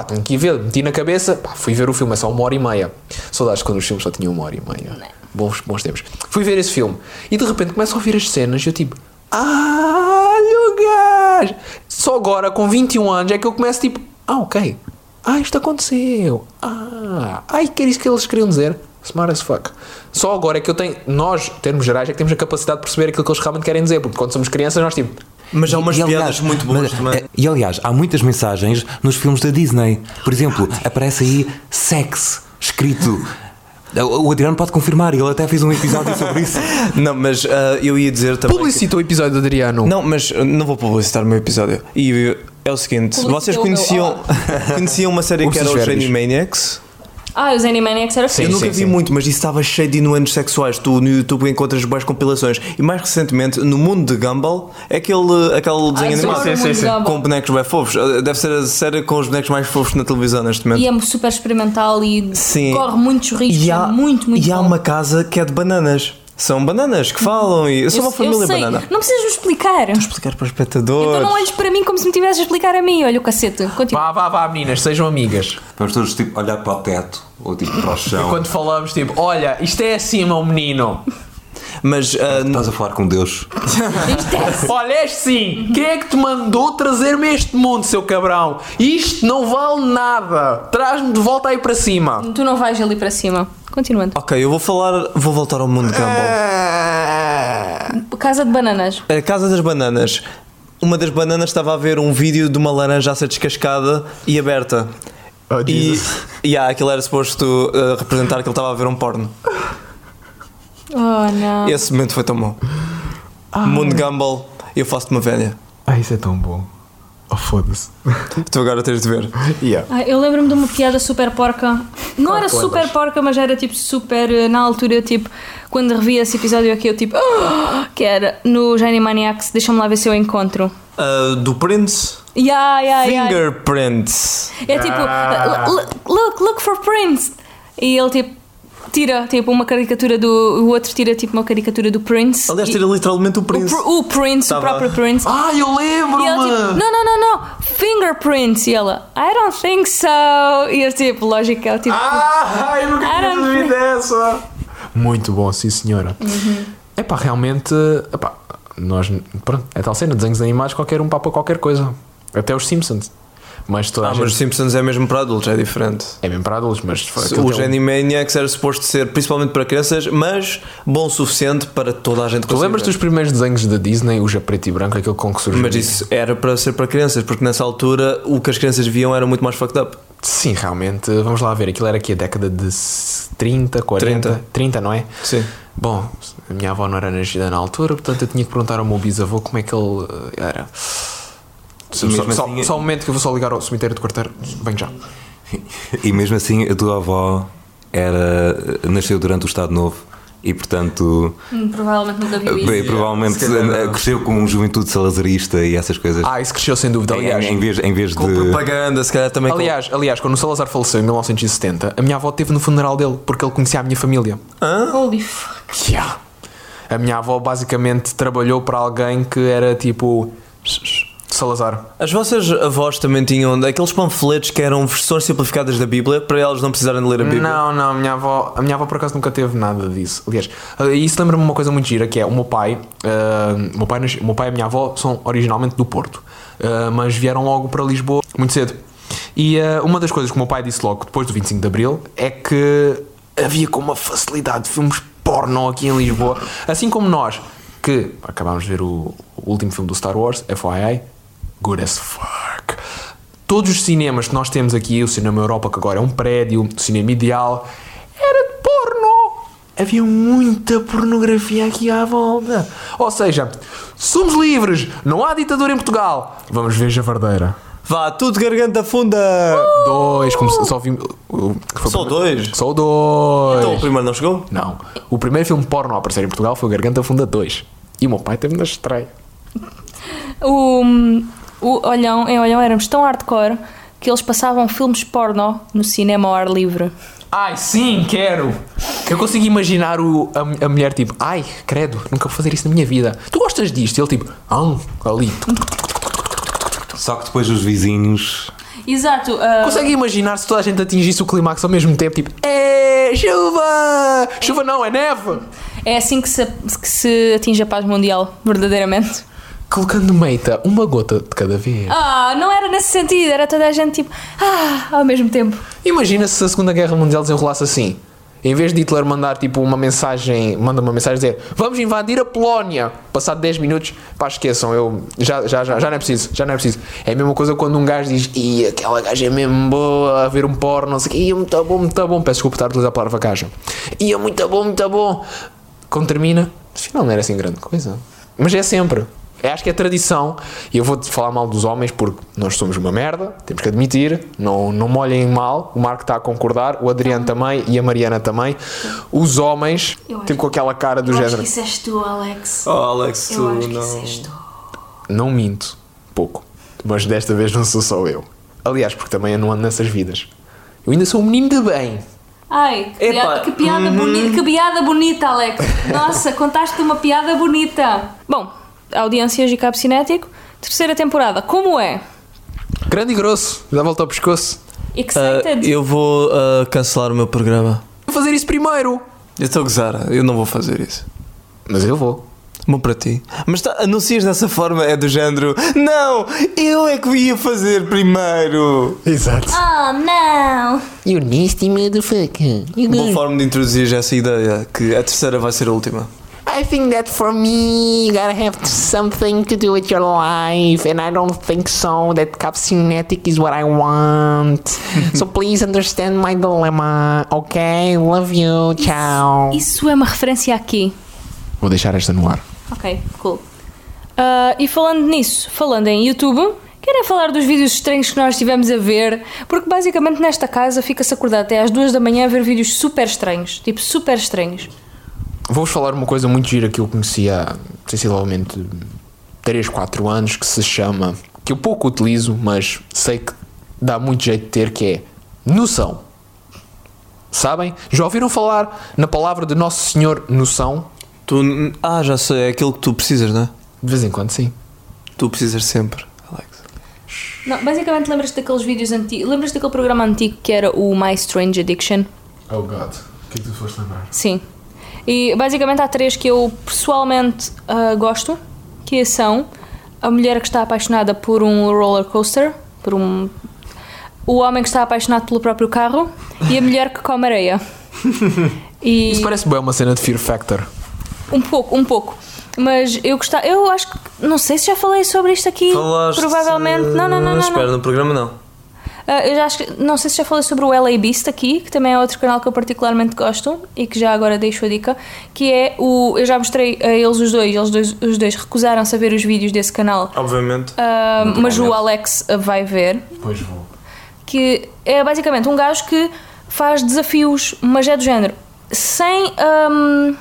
Pá, tenho que ir ver, meti na cabeça, pá, fui ver o filme, é só uma hora e meia. Saudades quando os filmes só tinham uma hora e meia. Bons, bons tempos. Fui ver esse filme e de repente começo a ouvir as cenas e eu tipo, ah, o gajo. Só agora, com 21 anos, é que eu começo tipo, ah, ok. Ah, isto aconteceu. Ah, ai, que era isso que eles queriam dizer. Smart as fuck. Só agora é que eu tenho, nós, em termos gerais, é que temos a capacidade de perceber aquilo que eles realmente querem dizer. Porque quando somos crianças, nós tipo, Mas há umas E, piadas aliás, muito boas mas, também. eh, E aliás, há muitas mensagens nos filmes da Disney. Por exemplo, aparece aí sex escrito. O Adriano pode confirmar, ele até fez um episódio sobre isso. *laughs* Não, mas ah, eu ia dizer também. que- publicita o episódio do Adriano. Não, mas uh, não vou publicitar o meu episódio. E uh, é o seguinte: Publicita vocês meu, conheciam, *laughs* conheciam uma série que era os. Animaniacs? Ah, os Animaniacs era Sim, eu nunca sim, vi sim. muito, mas isso estava cheio de inuendos sexuais. Tu no YouTube encontras boas compilações. E mais recentemente, no mundo de Gumball, é aquele, aquele desenho adoro animado sim, sim, sim. Com bonecos bem fofos. Uh, Deve ser a série com os bonecos mais fofos na televisão neste momento. E é super experimental e Sim. corre muitos riscos. E há, é muito, muito e há bom. uma casa que é de bananas. São bananas que falam e. Eu sou uma família eu sei. banana. Não precisas me explicar. Explicar para os espectadores. Então não olhes para mim como se me estivesse a explicar a mim. Olha o cacete. Continua. Vá, vá, vá, meninas, sejam amigas. Vamos todos tipo, olhar para o teto ou tipo para o *laughs* chão. Quando falamos, tipo, olha, isto é assim, meu menino. Mas ah, Estás a falar com Deus. Isto é Olha, é assim, quem é que te mandou trazer-me a este mundo, seu cabrão? Isto não vale nada. Traz-me de volta aí para cima. Tu não vais ali para cima. Continuando. ok, eu vou falar. Vou voltar ao mundo de Gumball. Casa de bananas. A Casa das Bananas. Uma das bananas estava a ver um vídeo de uma laranja a ser descascada e aberta. Oh, e Jesus. *laughs* yeah, aquilo era suposto uh, representar que ele estava a ver um porno. Oh não. Esse momento foi tão bom. Mundo Gumball, eu faço-te uma velha. Ah, isso é tão bom. Oh, foda-se. *laughs* Tu agora tens de ver. Yeah. Ah, eu lembro-me de uma piada super porca. Não Qual era que super lembras? porca, mas era tipo super. eh, Na altura, eu tipo, quando revi esse episódio aqui, eu tipo. "Ah", que era no Genie Maniacs. Deixa-me lá ver se eu encontro. Uh, do Prince, Yeah, yeah, yeah. Fingerprints. É tipo, Ah. "L- look, look for Prince. E ele tipo. Tira tipo uma caricatura do. O outro tira tipo uma caricatura do Prince. Aliás, E- tira literalmente o o, Prince. pr- o Prince, Tava- o próprio Prince. Ah, eu E ele tipo, não, não, não, não, fingerprints. E ela, I don't think so. E eu tipo, lógico, é o tipo. Ah, eu nunca tinha don't ouvido essa. Muito bom, sim senhora. É pá, realmente. Epá, nós. Pronto, é tal cena, desenhos animados, qualquer um papa qualquer coisa. Até os Simpsons. Mas toda Ah, gente. mas os Simpsons é mesmo para adultos, é diferente. É mesmo para adultos, mas. Os tem um- Animaniacs era suposto ser principalmente para crianças, mas bom o suficiente para toda a gente Tu lembras dos primeiros desenhos da Disney, a preto e branco, aquele com que surgiu? Mas isso era para ser para crianças, porque nessa altura o que as crianças viam era muito mais fucked up. Sim, realmente. Vamos lá ver. Aquilo era aqui a década de 30, 40. 30. 30, não é? Sim. Bom, a minha avó não era nascida na altura, portanto eu tinha que perguntar ao meu bisavô como é que ele eh, era. Só, só- assim- só um momento que eu vou só ligar ao cemitério de quarteiro. Venho já. *laughs* E mesmo assim, a tua avó era, nasceu durante o Estado Novo e, portanto, Hum, provavelmente nunca vi bem, isso. provavelmente cresceu com um juventude salazarista e essas coisas. Ah, isso cresceu sem dúvida. em, Aliás, em vez, em vez Com de. propaganda, se calhar também. com- aliás, aliás, quando o Salazar faleceu em 1970, a minha avó esteve no funeral dele porque ele conhecia a minha família. Holy fuck. Yeah. A minha avó basicamente trabalhou para alguém que era tipo. Salazar. As vossas avós também tinham aqueles panfletos que eram versões simplificadas da Bíblia para elas não precisarem de ler a Bíblia. Não, não, a minha avó, a minha avó por acaso nunca teve nada disso. Aliás, eh, isso lembra-me uma coisa muito gira que é o meu pai, o meu pai, meu pai e a minha avó são originalmente do Porto, eh, mas vieram logo para Lisboa muito cedo. E eh, uma das coisas que o meu pai disse logo depois do 25 de Abril é que havia com uma facilidade de filmes porno aqui em Lisboa, assim como nós, que acabámos de ver o, o último filme do Star Wars, FYI, good as fuck. Todos os cinemas que nós temos aqui, o Cinema Europa, que agora é um prédio, o Cinema Ideal, era de porno. Havia muita pornografia aqui à volta. Ou seja, somos livres, não há ditadura em Portugal. Vamos ver Javardeira. Vá, tudo garganta funda! Dois, como se- só vi. o- que foi o Só primeiro- dois? Só dois. Então o primeiro não chegou? Não. O primeiro filme porno a aparecer em Portugal foi o Garganta Funda 2. E o meu pai teve na estreia. O, o Olhão, em Olhão éramos tão hardcore que eles passavam filmes porno no cinema ao ar livre. Ai, sim, quero! Eu consigo imaginar o, a, a mulher tipo, ai, credo, nunca vou fazer isso na minha vida. Tu gostas disto? E ele tipo, ah, ali. Só que depois os vizinhos. Exato. ah, Consegue imaginar se toda a gente atingisse o clímax ao mesmo tempo? Tipo, é chuva! Chuva não, é neve! é assim que se, que se atinge a paz mundial, verdadeiramente. Colocando meita uma gota de cada vez. Ah, não era nesse sentido, era toda a gente tipo, ah, ao mesmo tempo. Imagina se a Segunda Guerra Mundial desenrolasse assim. Em vez de Hitler mandar tipo uma mensagem, manda uma mensagem dizer vamos invadir a Polónia. Passado 10 minutos, pá, esqueçam, eu já, já, já, já não é preciso, já não é preciso. É a mesma coisa quando um gajo diz, e aquela gaja é mesmo boa a ver um porno, não sei o quê, ia muito bom, muito bom. Peço desculpa estar a utilizar a palavra gaja. Ia muito bom, muito bom. Quando termina, afinal não era assim grande coisa. Mas é sempre. Eu acho que é tradição, e eu vou-te falar mal dos homens porque nós somos uma merda, temos que admitir, não, não molhem mal, o Marco está a concordar, o Adriano também e a Mariana também. Os homens, acho tipo com aquela cara do eu acho género. que isso és tu, Alex. Oh, Alex, eu tu acho que não. isso és tu. Não minto, pouco, mas desta vez não sou só eu. Aliás, porque também eu não ando nessas vidas. Eu ainda sou um menino de bem, Ai, que, Epá, piada, que piada uhum. bonita, que piada bonita, Alex. Nossa, contaste uma piada bonita. Bom, audiências e cabo cinético, terceira temporada. Como é? Grande e grosso, dá a volta ao pescoço. Ah, Excited? eu vou ah, cancelar o meu programa. Vou fazer isso primeiro. Eu estou a gozar, eu não vou fazer isso. Mas eu vou. Bom para ti. Mas tá, anuncias dessa forma, é do género. Não, eu é que ia fazer primeiro. Exato. Oh, não. You nasty motherfucker. Boa forma de introduzir essa ideia, que a terceira vai ser a última. I think that for me, you gotta have something to do with your life, and I don't think so. That capsinetic is what I want. *laughs* so please understand my dilemma, okay? Love you. Ciao. Isso é uma referência aqui. Vou deixar esta no ar. Ok, cool. Ah, e falando nisso, falando em YouTube, querem falar dos vídeos estranhos que nós estivemos a ver? Porque basicamente nesta casa fica-se acordado até às duas da manhã a ver vídeos super estranhos. Tipo, super estranhos. Vou-vos falar uma coisa muito gira que eu conheci há sensivelmente 3, 4 anos que se chama, que eu pouco utilizo, mas sei que dá muito jeito de ter, que é noção. Sabem? Já ouviram falar na palavra de Nosso Senhor noção? Tu, ah, já sei, é aquilo que tu precisas, não é? De vez em quando, sim. Tu precisas sempre, Alex. Não, basicamente lembras-te daqueles vídeos antigos. Lembras-te daquele programa antigo que era o My Strange Addiction? Oh God, o que é que tu foste lembrar? Sim. E basicamente há três que eu pessoalmente ah, gosto, que são a mulher que está apaixonada por um roller coaster, por um o homem que está apaixonado pelo próprio carro e a mulher que come areia. *laughs* E Isso parece bem uma cena de Fear Factor. um pouco, um pouco. Mas eu gostava, eu acho que não sei se já falei sobre isto aqui. Falaste. Provavelmente. Não, não, não, não. Espera, não. no programa não. Ah, eu já acho que, não sei se já falei sobre o LA Beast aqui, que também é outro canal que eu particularmente gosto e que já agora deixo a dica, que é o. Eu já mostrei a eles os dois, eles dois, os dois recusaram-se a ver os vídeos desse canal, Obviamente. ah, mas o Alex vai ver, Pois vou. que é basicamente um gajo que faz desafios, mas é do género, sem. ahm,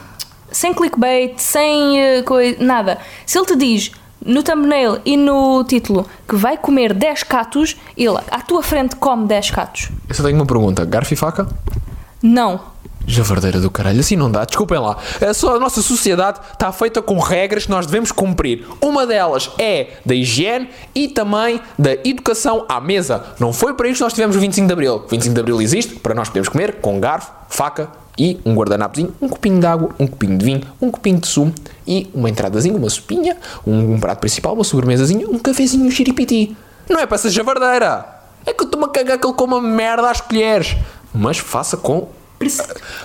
sem clickbait, sem eh, coi- nada. Se ele te diz no thumbnail e no título que vai comer 10 catos, ele à tua frente come 10 catos. Eu só tenho uma pergunta: garfo e faca? Não. Javardeira do caralho, assim não dá, desculpem lá. A, só, a nossa sociedade está feita com regras que nós devemos cumprir. Uma delas é da higiene e também da educação à mesa. Não foi para isso que nós tivemos o 25 de Abril. O 25 de Abril existe para nós podermos comer com garfo, faca e um guardanapozinho, um copinho de água, um copinho de vinho, um copinho de sumo e uma entradazinha, uma sopinha, um, um prato principal, uma sobremesazinha, um cafezinho, um xiripiti. Não é para ser javardeira. É que eu estou-me a cagar que ele coma merda às colheres. Mas faça com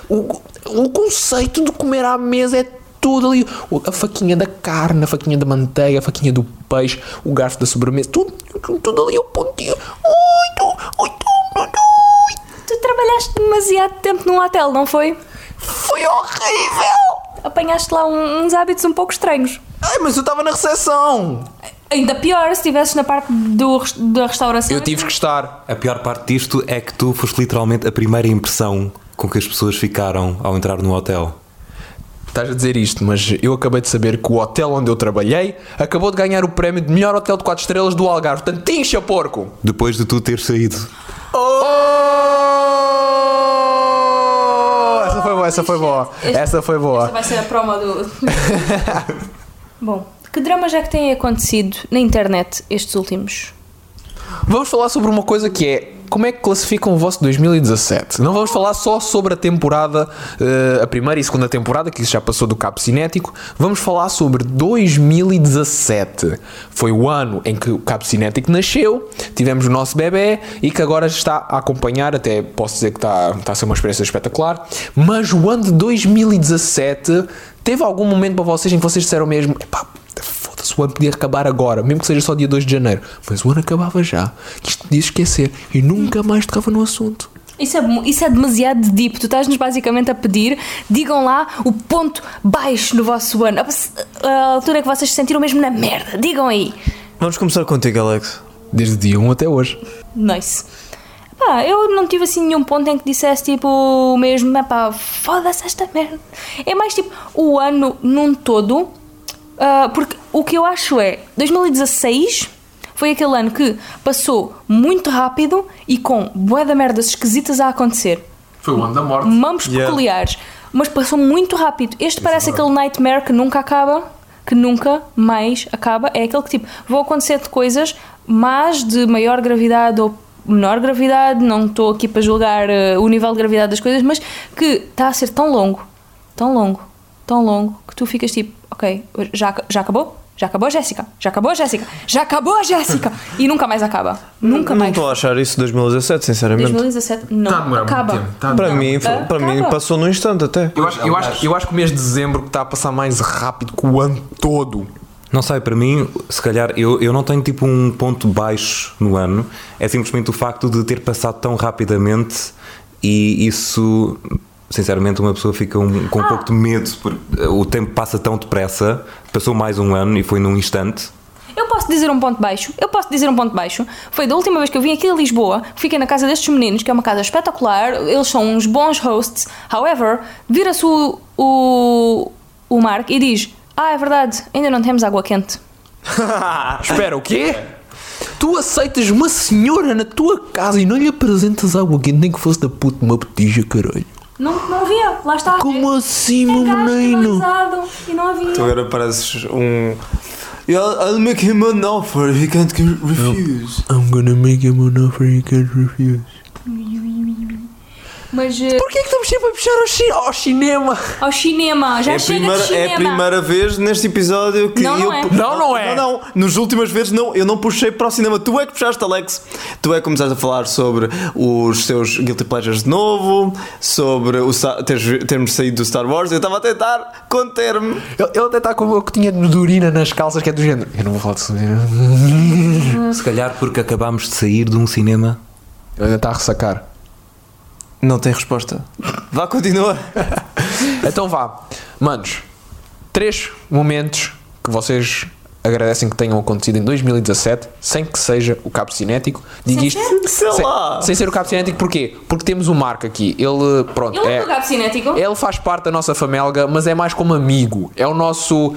o, o conceito de comer à mesa é tudo ali. A faquinha da carne, a faquinha da manteiga, a faquinha do peixe, o garfo da sobremesa, tudo, tudo ali, o pontinho. Ui, tu, ui, tu, tu. Tu trabalhaste demasiado tempo num hotel, não foi? Foi horrível! Apanhaste lá um- uns hábitos um pouco estranhos. Ai, mas eu estava na recepção! Ainda pior se estivesses na parte do, res- da restauração. Eu tive que estar. A pior parte disto é que tu foste literalmente a primeira impressão com que as pessoas ficaram ao entrar no hotel. Estás a dizer isto, mas eu acabei de saber que o hotel onde eu trabalhei acabou de ganhar o prémio de melhor hotel de 4 estrelas do Algarve. Portanto, tincha porco! Depois de tu ter saído. Oh! Essa foi boa, essa foi boa. Essa vai ser a promo do. *laughs* Bom, que dramas é que têm acontecido na internet estes últimos? Vamos falar sobre uma coisa que é como é que classificam o vosso 2017? Não vamos falar só sobre a temporada, eh, a primeira e segunda temporada, que isso já passou do cabo cinético. Vamos falar sobre 2017. Foi o ano em que o cabo cinético nasceu, tivemos o nosso bebê e que agora está a acompanhar, até posso dizer que está, está a ser uma experiência espetacular. Mas o ano de 2017 teve algum momento para vocês em que vocês disseram mesmo: Foda-se, o ano podia acabar agora, mesmo que seja só dia 2 de janeiro. Mas o ano acabava já. Que Isto podia esquecer. E nunca mais tocava no assunto. Isso é, isso é demasiado deep. Tu estás-nos basicamente a pedir, digam lá o ponto baixo no vosso ano. A, a altura que vocês se sentiram mesmo na merda. Digam aí. Vamos começar contigo, Alex. Desde dia 1 até hoje. Nice. Pá, eu não tive assim nenhum ponto em que dissesse tipo o mesmo, pá, foda-se esta merda. É mais tipo o ano num todo, ah, porque o que eu acho é 2016 foi aquele ano que passou muito rápido e com bué de merdas esquisitas a acontecer. Foi o ano da morte. mamos Yeah. peculiares, mas passou muito rápido. Este parece aquele nightmare que nunca acaba, que nunca mais acaba. É aquele que tipo, vão acontecer de coisas, mas de maior gravidade ou menor gravidade, não estou aqui para julgar eh, o nível de gravidade das coisas, mas que está a ser tão longo, tão longo, tão longo, que tu ficas tipo, ok, já, já acabou? Já acabou a Jéssica? Já acabou a Jéssica? Já acabou a Jéssica? E nunca mais acaba. Nunca Não mais. estou a achar isso 2017, sinceramente. 2017 não Tá a demorar muito acaba. tempo, tá Para Não, mim, acaba. para mim passou num instante até. Eu acho, eu, acho, eu acho que o mês de dezembro está a passar mais rápido que o ano todo. Não sei, para mim, se calhar, eu, eu não tenho tipo um ponto baixo no ano, é simplesmente o facto de ter passado tão rapidamente e isso, sinceramente, uma pessoa fica um- com um pouco de medo, porque o tempo passa tão depressa, passou mais um ano e foi num instante. Eu posso dizer um ponto baixo, eu posso dizer um ponto baixo. Foi da última vez que eu vim aqui a Lisboa, fiquei na casa destes meninos, que é uma casa espetacular, eles são uns bons hosts. However, vira-se o, o, o Mark e diz: Ah, é verdade, ainda não temos água quente. *laughs* Espera, o quê? Tu aceitas uma senhora na tua casa e não lhe apresentas água quente, nem que fosse da puta uma botija, caralho. Não, não havia, lá está. Como É- assim, é meu menino? E não havia. Tu agora pareces um. Yeah, I'll make him an offer he can't refuse. I'm gonna make him an offer he can't refuse. Mas eh, Porquê é que estamos sempre a puxar ao, chi ao cinema? ao cinema, já É chega primeira, de cinema. é a primeira vez neste episódio que Não, eu. não é. Não, não é. Não, não. Nas últimas vezes não, eu não puxei para o cinema. Tu é que puxaste, Alex. Tu é que começaste a falar sobre os teus Guilty Pleasures de novo, sobre o, teres, termos saído do Star Wars. Eu estava a tentar conter-me. Ele, ele até está com o que tinha de urina nas calças, que é do género. Eu não vou falar de cinema. Se calhar porque acabámos de sair de um cinema. Ele ainda está a ressacar. Não tem resposta. Vá, continua. *laughs* Então vá, manos, três momentos que vocês agradecem que tenham acontecido em 2017, sem que seja o cabo cinético. Digo Sem isto ser? Sei sem, lá. sem ser o cabo cinético, porquê? Porque temos o Marco aqui. Ele, pronto, Ele é é, o gato cinético. ele faz parte da nossa família, mas é mais como amigo. É o nosso.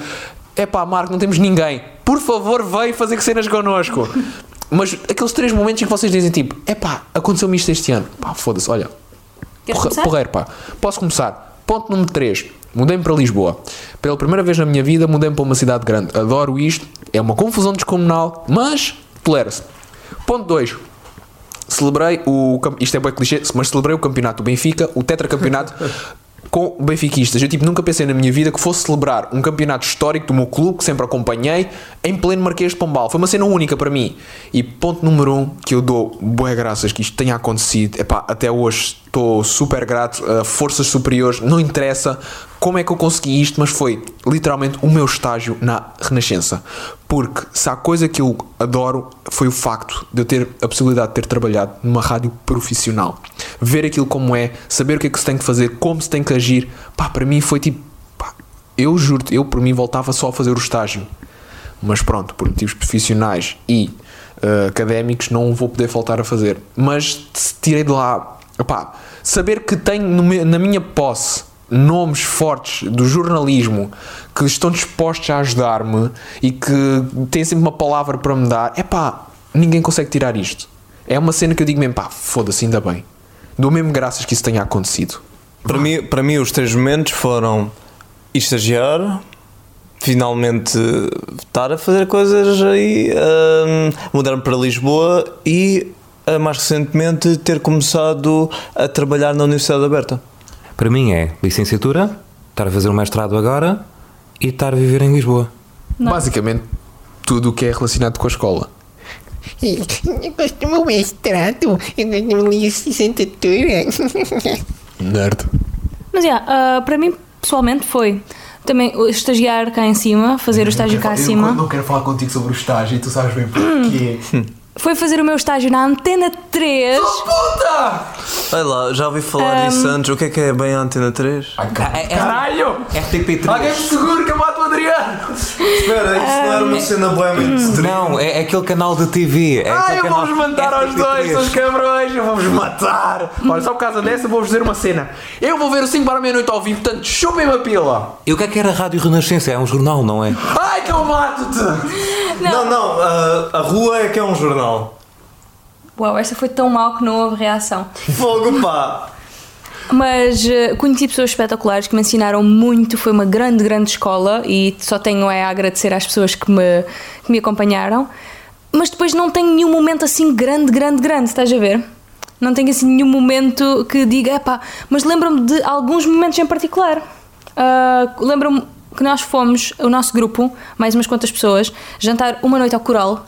É pá, Marco, não temos ninguém. Por favor, vem fazer cenas connosco. *laughs* Mas aqueles três momentos em que vocês dizem tipo: é pá, aconteceu-me isto este ano. Pá, foda-se, olha, Queres Porra- começar? Porreiro, pá. Posso começar. Ponto número 3. Mudei-me para Lisboa. Pela primeira vez na minha vida, mudei-me para uma cidade grande. Adoro isto. É uma confusão descomunal, mas tolera-se. Ponto 2. Celebrei o. Isto é bem clichê, mas celebrei o campeonato do Benfica, o tetracampeonato. *laughs* Com benfiquistas, eu tipo, nunca pensei na minha vida que fosse celebrar um campeonato histórico do meu clube, que sempre acompanhei, em pleno Marquês de Pombal. Foi uma cena única para mim. E ponto número um, que eu dou boas graças que isto tenha acontecido. Epá, até hoje estou super grato a forças superiores, não interessa como é que eu consegui isto, mas foi literalmente o meu estágio na Renascença. Porque se há coisa que eu adoro foi o facto de eu ter a possibilidade de ter trabalhado numa rádio profissional. Ver aquilo como é, saber o que é que se tem que fazer, como se tem que agir. Pá, para mim foi tipo. pá, eu juro-te, eu por mim voltava só a fazer o estágio. Mas pronto, por motivos profissionais e eh, académicos não vou poder faltar a fazer. Mas tirei de lá, epá, saber que tenho na minha posse nomes fortes do jornalismo que estão dispostos a ajudar-me e que têm sempre uma palavra para me dar, é pá, ninguém consegue tirar isto. É uma cena que eu digo mesmo, pá, foda-se, ainda bem. Dou mesmo graças que isso tenha acontecido. Para mim, para mim, os três momentos foram estagiar, finalmente estar a fazer coisas aí, hum, mudar-me para Lisboa e, ah, mais recentemente, ter começado a trabalhar na Universidade Aberta. Para mim é licenciatura, estar a fazer um mestrado agora e estar a viver em Lisboa. Basicamente, tudo o que é relacionado com a escola. Eu gosto do meu mestrado. Eu gosto da licenciatura. Nerd. Mas yeah, ah, para mim, pessoalmente, foi também estagiar cá em cima, fazer o estágio cá acima. quero falar contigo sobre o estágio e tu sabes bem porquê. Foi fazer o meu estágio na Antena 3. Puta! Olha lá, já ouvi falar disso antes. O que é que é bem a Antena 3? Caralho! RTP3. Alguém me segura que eu Adriano! Espera, isso não era uma cena boa Não, é, é aquele canal de TV. É Ai, aquele eu vou-vos matar aos dois, RTP3. seus cabrões! Eu vou-vos matar! Olha, só por causa dessa, vou-vos dizer uma cena. Eu vou ver o 5 para a meia-noite ao vivo, portanto, chupem-me a pila! E o que é que era a Rádio Renascença? É um jornal, não é? Ai, que eu mato-te! Não, não, a, a rua é que é um jornal. Uau, esta foi tão mal que não houve reação. Fogo, pá! Mas eh, conheci pessoas espetaculares que me ensinaram muito, foi uma grande, grande escola e só tenho é a agradecer às pessoas que me, que me acompanharam. Mas depois não tenho nenhum momento assim grande, grande, grande, estás a ver? Não tenho assim nenhum momento que diga, epá, mas lembro-me de alguns momentos em particular. Ah, lembro-me que nós fomos, o nosso grupo, mais umas quantas pessoas, jantar uma noite ao coral.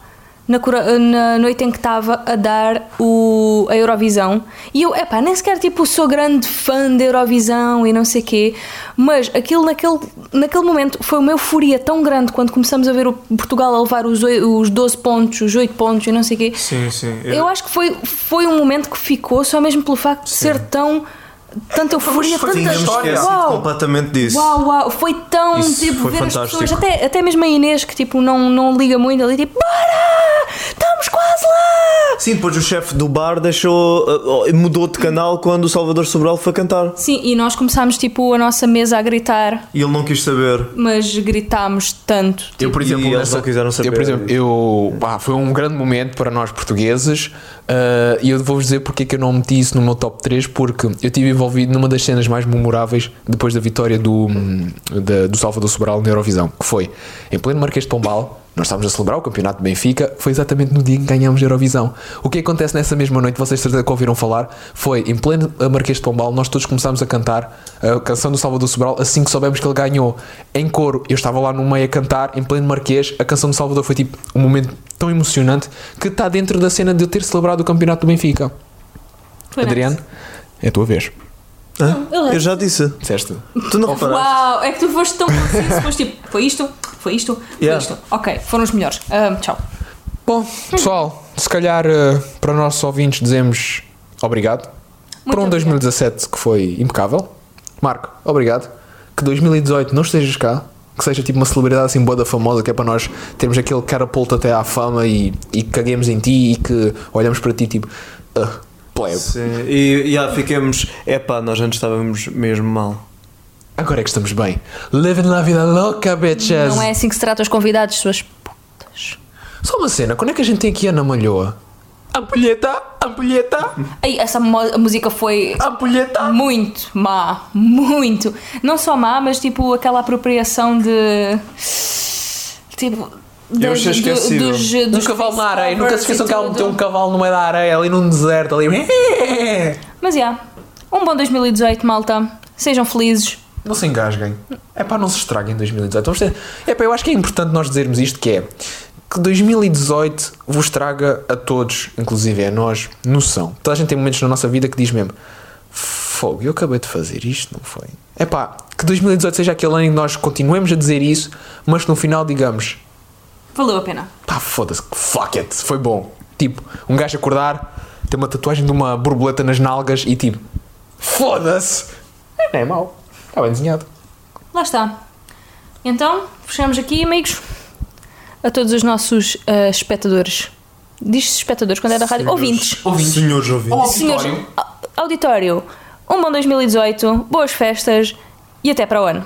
Na, na noite em que estava a dar o, a Eurovisão e eu, epá, nem sequer tipo sou grande fã da Eurovisão e não sei quê, mas aquilo naquele, naquele momento foi uma euforia tão grande quando começamos a ver o Portugal a levar os, os 12 pontos, os 8 pontos e não sei quê. Sim, sim. Eu acho que foi, foi um momento que ficou só mesmo pelo facto de ser tão. Tanta euforia, foi- tanta. Esquecido Uau! completamente disso. Uau, uau, foi tão Isso tipo foi ver as fantástico. pessoas, até, até mesmo a Inês que tipo não, não liga muito ali, tipo, bora! Sim, depois o chefe do bar deixou. uh, mudou de canal quando o Salvador Sobral foi cantar. Sim, e nós começámos tipo a nossa mesa a gritar, E ele não quis saber. mas gritámos tanto. Eu, por E exemplo, eles nessa- não quiseram saber. Eu, por exemplo, eu, pá, foi um grande momento para nós portugueses ah, e eu vou-vos dizer porque é que eu não meti isso no meu top 3 porque eu estive envolvido numa das cenas mais memoráveis depois da vitória do, hum, da- do Salvador Sobral na Eurovisão, que foi em pleno Marquês de Pombal, nós estávamos a celebrar o campeonato de Benfica, foi exatamente no dia em que ganhámos a Eurovisão. O que acontece nessa mesma noite, vocês certeza que ouviram falar, foi em pleno Marquês de Pombal, nós todos começámos a cantar a canção do Salvador Sobral assim que soubemos que ele ganhou. Em coro, eu estava lá no meio a cantar, em pleno Marquês, a canção do Salvador foi tipo um momento tão emocionante que está dentro da cena de eu ter celebrado o campeonato do Benfica. Foi Adriano, é a tua vez. Hã? ele- Eu já disse. Disseste? Tu não reparaste? Uau, é que tu foste tão *laughs* preciso, foste tipo, foi isto, foi isto, foi Yeah. isto. Ok, foram os melhores. Ah, tchau. Bom, pessoal, se calhar eh, para os nossos ouvintes dizemos obrigado Muito por um obrigado. 2017 que foi impecável. Marco, obrigado. Que 2018 não estejas cá, que seja tipo uma celebridade assim boa da famosa, que é para nós termos aquele catapulto até à fama e, e que caguemos em ti e que olhamos para ti tipo, ah, plebe. Sim. E já fiquemos. Epá, nós antes estávamos mesmo mal. Agora é que estamos bem. Living la vida louca, bitches. Não é assim que se trata os convidados, suas putas. Só uma cena, quando é que a gente tem aqui a Ana Malhoa? Ampulheta, ampulheta, Aí, essa música foi ampulheta. muito má, muito. Não só má, mas tipo aquela apropriação de. Tipo. Eu achei esquecível. dos, Um dos cavalo na areia, nunca se esqueçam que ela meteu um cavalo no meio da areia, ali num deserto, ali. *laughs* Mas já, um bom 2018, malta. Sejam felizes. Não se engasguem. É pá, não se estraguem em 2018. Vamos ter... É pá, eu acho que é importante nós dizermos isto que é que 2018 vos traga a todos, inclusive a nós, noção. Toda a gente tem momentos na nossa vida que diz mesmo Fogo, eu acabei de fazer isto, não foi? É pá, que 2018 seja aquele ano em que nós continuemos a dizer isso, mas que no final digamos Valeu a pena. pá, foda-se, fuck it, foi bom. Tipo, um gajo acordar, ter uma tatuagem de uma borboleta nas nalgas e tipo, foda-se, não é mau, está bem desenhado. Lá está. Então, fechamos aqui, amigos. A todos os nossos ah, espectadores. Diz-se espectadores quando é da rádio? Ouvintes. Senhores ouvintes. Senhores, au- auditório. Um bom 2018, boas festas e até para o ano.